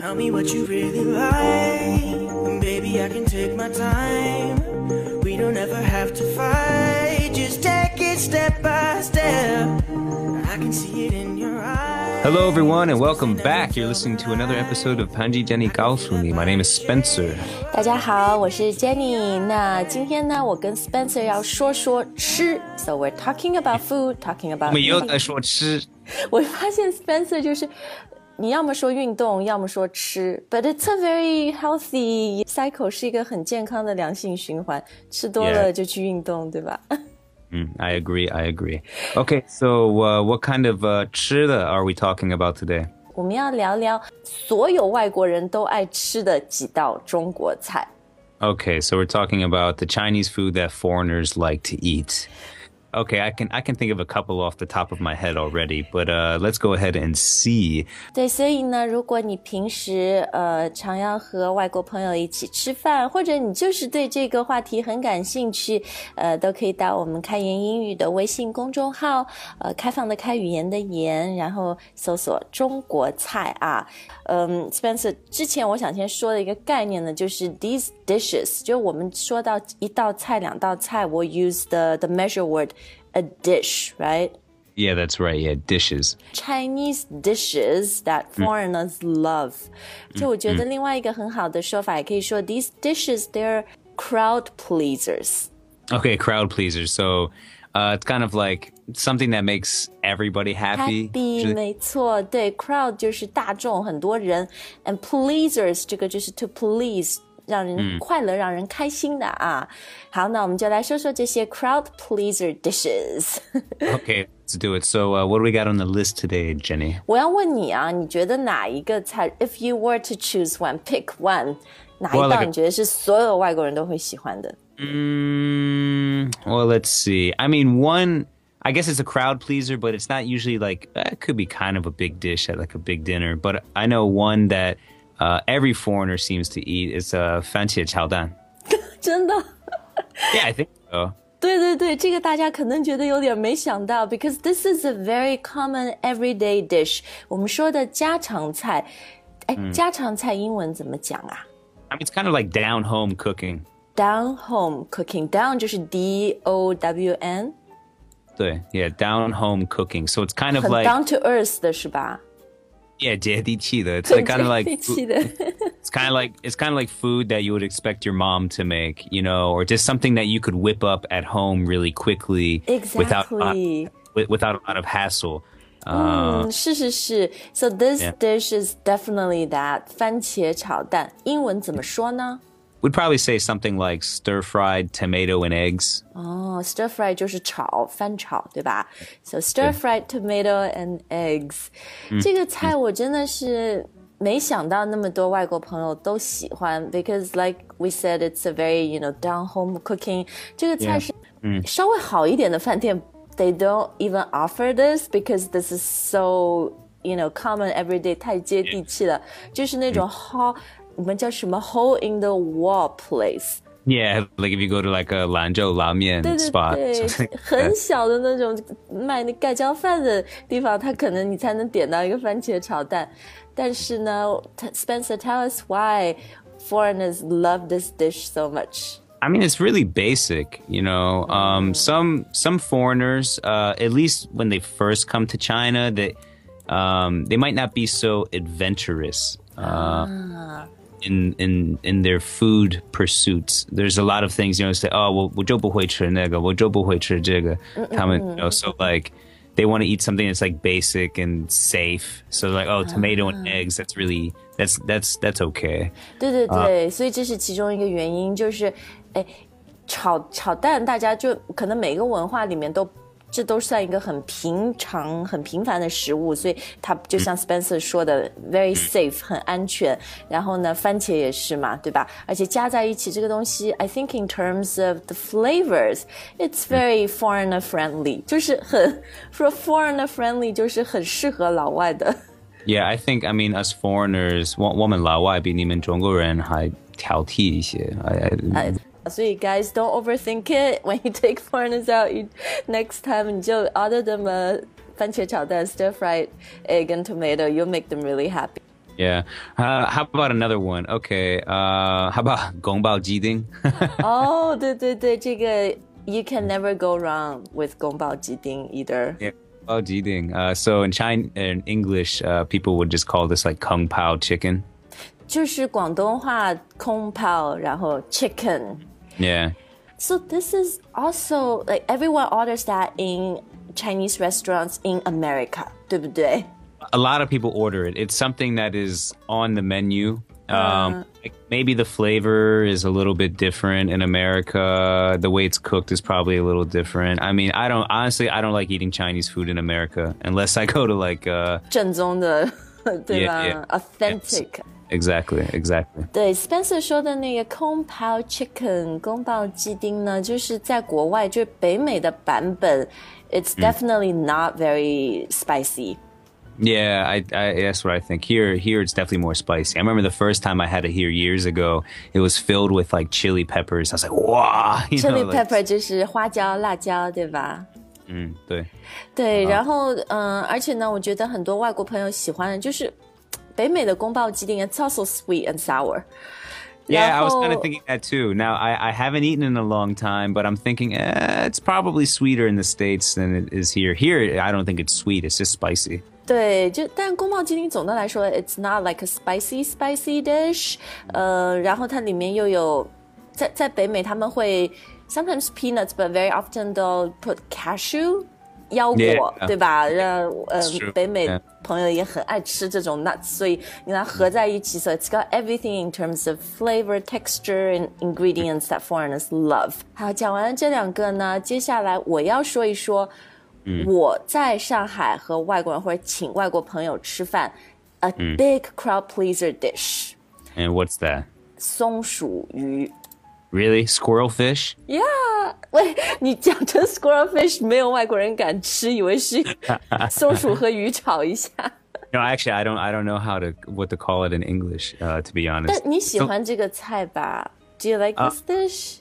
Tell me what you really like, baby, I can take my time. We don't ever have to fight, just take it step by step. I can see it in your. Hello, everyone, and welcome back. You're listening to another episode of Panji Jenny 告诉你 My name is Spencer. 大家好，我是 Jenny。那今天呢，我跟 Spencer 要说说吃，so we're talking about food, talking 我 about 们又在说吃。我发现 Spencer 就是，你要么说运动，要么说吃，but it's a very healthy cycle，是一个很健康的良性循环。吃多了 Yeah. 就去运动，对吧？ Mm, I agree. I agree. Okay, so uh, what kind of uh, 吃的 are we talking about today? 我们要聊聊所有外国人都爱吃的几道中国菜。 Okay, so we're talking about the Chinese food that foreigners like to eat. Okay, I can I can think of a couple off the top of my head already, but uh, let's go ahead and see. 对，所以呢，如果你平时呃常要和外国朋友一起吃饭，或者你就是对这个话题很感兴趣，呃，都可以到我们开言英语的微信公众号，呃，开放的开语言的言，然后搜索中国菜啊。嗯，Spencer，之前我想先说的一个概念呢，就是 these dishes，就我们说到一道菜、两道菜，我 use the the measure word a dish，right？ Yeah, that's right. Yeah, dishes. Chinese dishes that foreigners love. 就我觉得另外一个很好的说法，也可以说 these dishes they're crowd pleasers. Okay, crowd pleasers. So uh, it's kind of like something that makes everybody happy. Happy，没错，对，crowd 就是大众，很多人，and pleasers 这个就是 to please。 让人快乐、让人开心的啊！好，那我们就来说说这些 crowd pleaser dishes。 Okay, let's do it. So uh, what do we got on the list today, Jenny? 我要问你啊，你觉得哪一个菜？If you were to choose one, pick one，哪一 Well, 道 like a- 你觉得是所有外国人都会喜欢的？ Mm, well, let's see. I mean, one, I guess it's a crowd pleaser, but it's not usually like, eh, it could be kind of a big dish at like a big dinner. But I know one that uh, every foreigner seems to eat is uh, 番茄炒蛋.真的？ Yeah, I think so. 对对对，这个大家可能觉得有点没想到，because this is a very common everyday dish。我们说的家常菜，哎，家常菜英文怎么讲啊 I mean, it's kind of like down home cooking. ？Down home cooking down 就是 D O W N，对, Yeah, down home cooking. So it's kind of 很 like, down to earth 的是吧？ yeah, 接地气的. It's like kind of like, 接地气的 it's kind of like it's kind of like food that you would expect your mom to make, you know, or just something that you could whip up at home really quickly without a lot- Exactly. wi- without a lot of hassle. Uh, 嗯，是是是。So this Yeah. dish is definitely that 番茄炒蛋。英文怎么说呢？ we'd probably say something like stir fried tomato and eggs. 哦，stir fry 就是炒翻炒，对吧？So stir fried tomato and eggs，、这个菜我真的是没想到那么多外国朋友都喜欢，because like we said it's a very you know down home cooking。这个菜 Yeah 是稍微好一点的饭店，they don't even offer this because this is so you know common everyday 太接地气了，就是那种 hole， 你们叫什么 hole in the wall place。 Yeah, like if you go to like a Lanzhou 拉面对对 spot. 对 something，like 很 that. 小的那种卖那盖浇饭的地方，它可能你才能点到一个番茄炒蛋。但是呢他，Spencer tell us why foreigners love this dish so much. I mean, it's really basic, you know. Um, some some foreigners, uh, at least when they first come to China, they um, they might not be so adventurous uh, in in in their food pursuits. There's a lot of things, you know. Say, oh, 我我就不会吃那个，我就不会吃这个。他们, you know, so like they want to eat something that's like basic and safe. So like, oh, tomato and eggs. That's really that's that's that's okay. 对对对，所以这是其中一个原因，就是，哎，炒炒蛋，大家就可能每个文化里面都。 这都算一个很平常、很平凡的食物，所以它就像 Spencer 说的，very safe，很安全。然后呢，番茄也是嘛，对吧？而且加在一起这个东西，I think in terms of the flavors，it's very foreigner friendly，就是很说 foreigner friendly，就是很适合老外的。Yeah, I think I mean us foreigners, 我我们老外比你们中国人还挑剔一些。I, I, 所以 guys don't overthink it. When you take foreigners out, you next time 你就 order them a 番茄炒蛋 stir fried egg and tomato. You'll make them really happy. Yeah. Uh, how about another one? Okay. Uh, how about 宫保鸡丁？哦，对对对，这个 you can never go wrong with 宫保鸡丁 either. yeah. 宫保鸡丁. Uh, so in China, in English, uh, people would just call this like kung pao chicken. 就是广东话空泡，然后 chicken。 Yeah. So this is also like everyone orders that in Chinese restaurants in America, 对不对？ a lot of people order it. It's something that is on the menu. Um, like maybe the flavor is a little bit different in America. The way it's cooked is probably a little different. I mean, I don't honestly, I don't like eating Chinese food in America unless I go to like, uh, 正宗的， 对吧 yeah, Authentic. Exactly, exactly. 对，Spencer 说的那个 Chicken 宫保鸡丁呢，就是在国外，就是北美的版本，It's mm. definitely not very spicy. Yeah, I, I, that's what I think. Here, here it's definitely more spicy. I remember the first time I had it here years ago. It was filled with like chili peppers. I was like, wow. Chili know, pepper 就是花椒、辣椒，对吧？嗯，对，对，然后嗯、呃，而且呢，我觉得很多外国朋友喜欢的就是北美的宫保鸡丁，it's also sweet and sour。Yeah, I was kind of thinking that too. Now, I, I haven't eaten in a long time, but I'm thinking eh, it's probably sweeter in the States than it is here. Here, I don't think it's sweet, it's just spicy. 对，就但宫保鸡丁总的来说，it's not like a spicy spicy dish，呃，然后它里面又有，在在北美他们会 sometimes peanuts but very often they'll put cashew 腰果 Yeah. 对吧？让呃 It's true. 北美 Yeah. 朋友也很爱吃这种 nuts，所以你把它合在一起，so it's got everything in terms of flavor, texture and ingredients that foreigners love。好，讲完了这两个呢，接下来我要说一说。我在上海和外国人或者请外国朋友吃饭，a big crowd pleaser dish， And what's that? 松鼠鱼。 Really? Squirrel fish? Yeah，喂，你讲成 squirrel fish，没有外国人敢吃，以为是松鼠和鱼炒一下。 No, actually, I don't. I don't know how to what to call it in English. Uh, to be 但 honest, 你喜欢这个菜吧？Do you like this dish？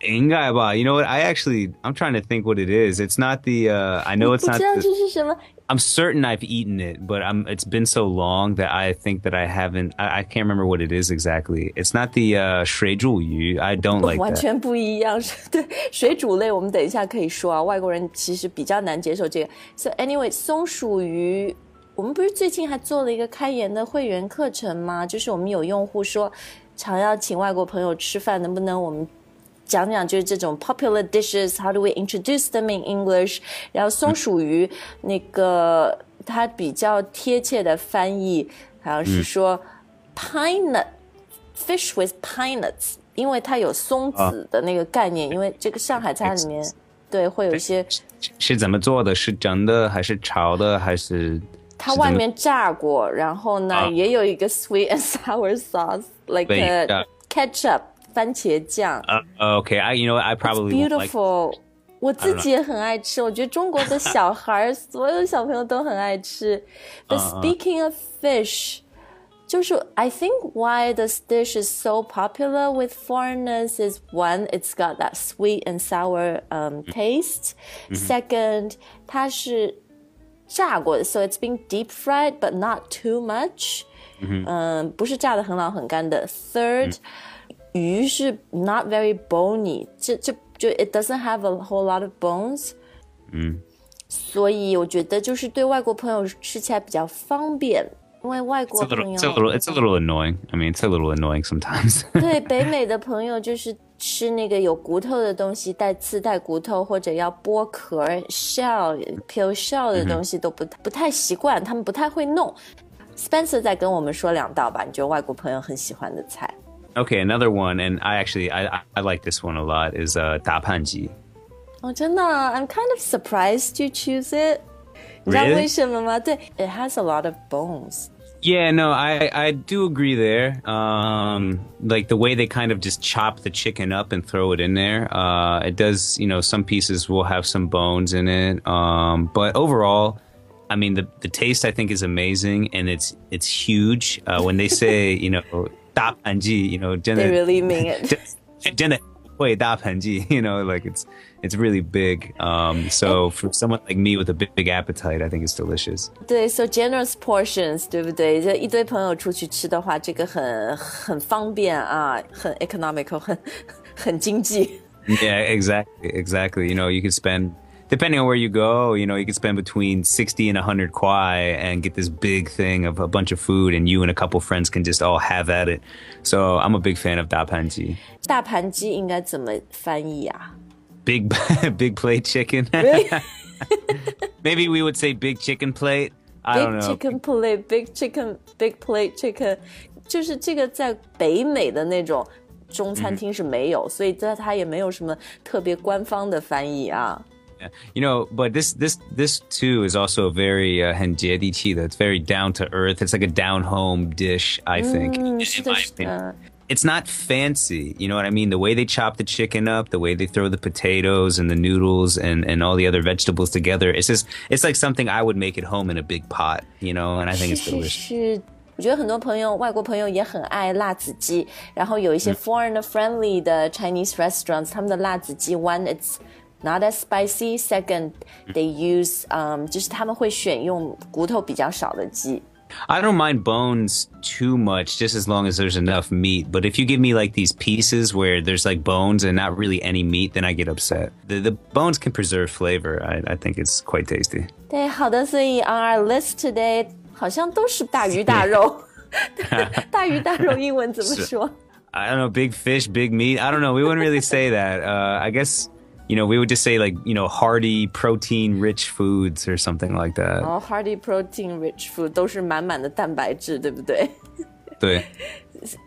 Ingai ba. You know what? I actually, I'm trying to think what it is. It's not the. Uh, I know it's 不 not. 知道 The, 这是什么？ I'm certain I've eaten it, but I'm, it's been so long that I think that I haven't. I, I can't remember what it is exactly. It's not the uh, 水煮鱼. I don't like. 完全不一样，对水煮类我们等一下可以说啊，外国人其实比较难接受这个。So anyway，松鼠鱼，我们不是最近还做了一个开言的会员课程吗？就是我们有用户说，常要请外国朋友吃饭，能不能我们讲讲就是这种 popular dishes，how do we introduce them in English？然后松鼠鱼、那个它比较贴切的翻译好像是说、pine nut fish with pine nuts，因为它有松子的那个概念，因为这个上海菜里面对会有一些是怎么做的？是蒸的还是炒的还是？它外面炸过，然后呢、啊也有一个 sweet and sour sauce，like 对 a 炸 ketchup 番茄酱。 Uh, okay, I you know what, I probably won't like. beautiful。我自己也很爱吃，我觉得中国的小孩儿，所有小朋友都很爱吃。But speaking of fish，就是 I think why this dish is so popular with foreigners is one, it's got that sweet and sour um taste. Second，它是炸过的，so it's been deep fried but not too much. 嗯，不是炸的很老很干的。Third，、 鱼是 not very bony，这这就 it doesn't have a whole lot of bones。嗯，所以我觉得就是对外国朋友吃起来比较方便，因为外 It's 国 a 朋 little, 友 it's a little, it's a little annoying. I mean, it's a little annoying sometimes. 对北美的朋友就是吃那个有骨头的东西，带刺带骨头或者要剥壳 shell peel shell 的东西都不不太习惯，他们不太会弄。Spencer 再跟我们说两道吧，你觉得外国朋友很喜欢的菜？ Okay, another one, and I actually I, I like this one a lot is uh 大盘鸡. Oh, 真的, I'm kind of surprised you choose it. Really? It has a lot of bones. Yeah, no, I, I do agree there. Um, like the way they kind of just chop the chicken up and throw it in there. Uh, it does, you know, some pieces will have some bones in it. Um, but overall, I mean, the the taste I think is amazing, and it's it's huge. Uh, when they say, you know, 大盘鸡, you know, 真的, they really mean it. 真的会大盘鸡, you know, like it's it's really big. Um, so for someone like me with a big, big appetite, I think it's delicious. so generous portions，对不对？就一堆朋友出去吃的话，这个很很方便啊，很 economical，很很经济。Yeah, exactly, exactly. You know, you can spend depending on where you go, you know, you can spend between 60 and 100 kwai and get this big thing of a bunch of food and you and a couple friends can just all have at it. So, I'm a big fan of dapanji. 大盘鸡应该怎么翻译啊？ Big big plate chicken. Maybe we would say big chicken plate. I Big don't know. chicken plate, big chicken, big plate chicken，就是这个在北美的那种中餐厅是没有，所以这它也没有什么特别官方的翻译啊。 Yeah. You know, but this this this too is also a very uh, henjedi that's very down to earth. It's like a down home dish, I think. 嗯， in 是的， my 是 opinion. 的。 It's not fancy, you know what I mean? The way they chop the chicken up, the way they throw the potatoes and the noodles and, and all the other vegetables together. It's just it's like something I would make at home in a big pot, you know, and I think 是 it's 是 delicious. 是，我觉得很多朋友，外国朋友也很爱辣子鸡，然后有一些 foreigner friendly 的 Chinese restaurants，他们的辣子鸡，one it's not as spicy. Second, they use um，就是他们会选用骨头比较少的鸡。 I don't mind bones too much, just as long as there's enough meat. But if you give me like these pieces where there's like bones and not really any meat, then I get upset. The the bones can preserve flavor. I, I think it's quite tasty. 对，好的，所以 on our list today 好像都是大鱼大肉。大鱼大肉英文怎么说？ I don't know, big fish, big meat. I don't know. We wouldn't really say that. Uh, I guess you know we would just say like you know hearty, protein-rich foods or something like that. 然后 hearty protein rich food 都是满满的蛋白质，对不对？对。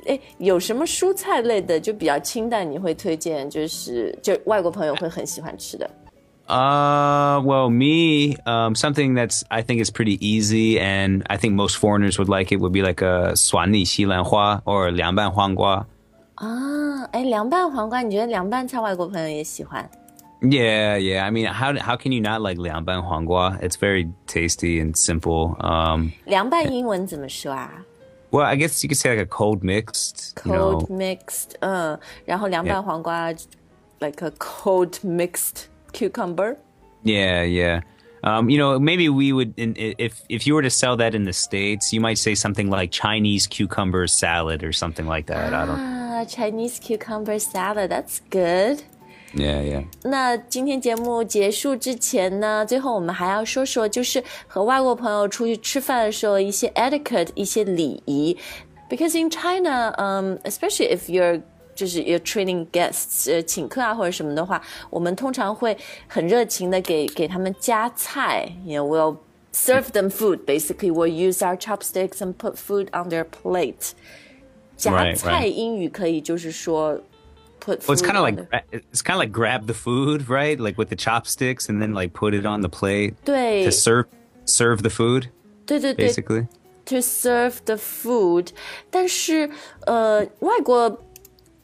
哎，有什么蔬菜类的就比较清淡，你会推荐？就是就外国朋友会很喜欢吃的。 Uh, well, me, um, something that's I think is pretty easy, and I think most foreigners would like it would be like a 酸里西兰花 or 凉拌黄瓜。啊，哎，凉拌黄瓜，你觉得凉拌菜外国朋友也喜欢？ Yeah, yeah. I mean, how how can you not like 凉拌黄瓜? It's very tasty and simple. Um, 凉拌英文怎么说啊 well, I guess you could say like a cold mixed. You know, ？Cold mixed，嗯，然后凉拌 Yeah. 黄瓜，like a cold mixed cucumber。 Yeah, yeah. Um, you know, maybe we would in, i- if if you were to sell that in the states, you might say something like Chinese cucumber salad or something like that. I don't. 啊，Chinese cucumber salad，that's good。 Yeah, yeah. 那今天节目结束之前呢，最后我们还要说说，就是和外国朋友出去吃饭的时候一些 etiquette，一些礼仪。Because in China, um, especially if you're 就是 you're training guests，呃，请客啊或者什么的话，我们通常会很热情的给给他们夹菜，you know, we'll serve them food. Basically, we'll use our chopsticks and put food on their plate. 夹 Right, 菜 right. 英语可以就是说 put. Well, it's food kind of on like the- gra- it's kind of like grab the food, right? Like with the chopsticks, and then like put it on the plate 对 to serve serve the food, 对对对 basically. to serve the food，但是呃，外国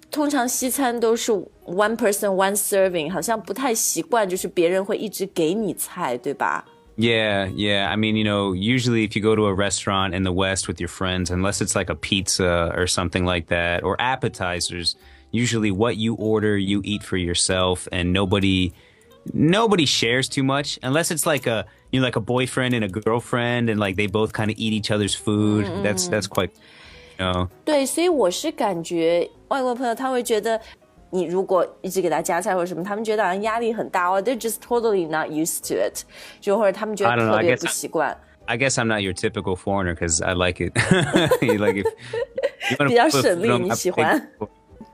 通常西餐都是 one person one serving，好像不太习惯，就是别人会一直给你菜，对吧？ Yeah, yeah. I mean, you know, usually if you go to a restaurant in the West with your friends, unless it's like a pizza or something like that, or appetizers, usually what you order, you eat for yourself, and nobody nobody shares too much unless it's like a you know like a boyfriend and a girlfriend and like they both kind of eat each other's food that's that's quite you know 对，所以我是感觉外国朋友他会觉得。你如果一直给他夹菜或者什么，他们觉得好像压力很大哦，they're just totally not used to it，就或者他们觉 I 得 don't know, 特 I 别 guess 不 I- 习惯。 I guess I'm not your typical foreigner because I like it. You like if you wanna 比较 put 省 food 力 on 你 my 喜 plate- 欢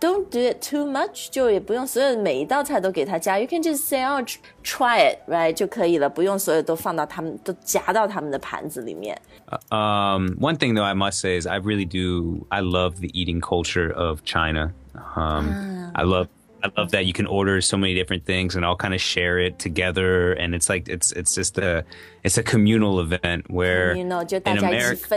Don't do it too much，就也不用所有每一道菜都给他加，You can just say oh try it right 就可以了，不用所有都放到他们都夹到他们的盘子里面。 Um, one thing though I must say is I really do I love the eating culture of China. Um, I love I love that you can order so many different things and all kind of share it together, and it's like it's it's just a it's a communal event where you know 就大 in 家一起 America,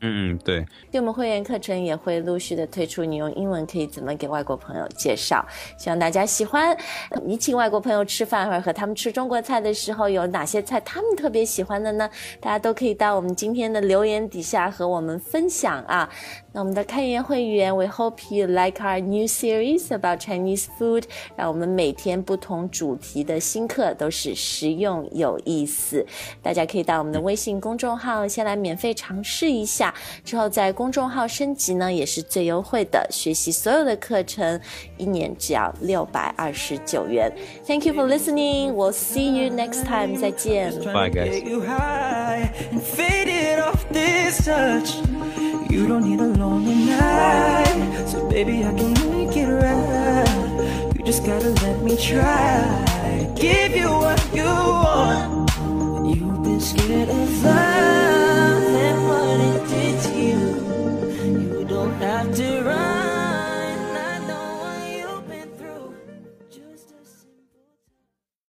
分享。mm, 对。对我们会员课程也会陆续的推出，你用英文可以怎么给外国朋友介绍，希望大家喜欢。你请外国朋友吃饭或者和他们吃中国菜的时候，有哪些菜他们特别喜欢的呢？大家都可以到我们今天的留言底下和我们分享啊。那我们的开言会员，We hope you like our new series about Chinese food。让我们每天不同主题的新课都是实用有意思。大家可以到我们的微信公众号先来免费尝试一下，之后在公众号升级呢也是最优惠的。学习所有的课程，一年只要六百二十九元。Thank you for listening. We'll see you next time. 再见。Bye guys. You don't need a lonely night. So baby I can make it right. You just gotta let me try. Give you what you want. You've been scared of flying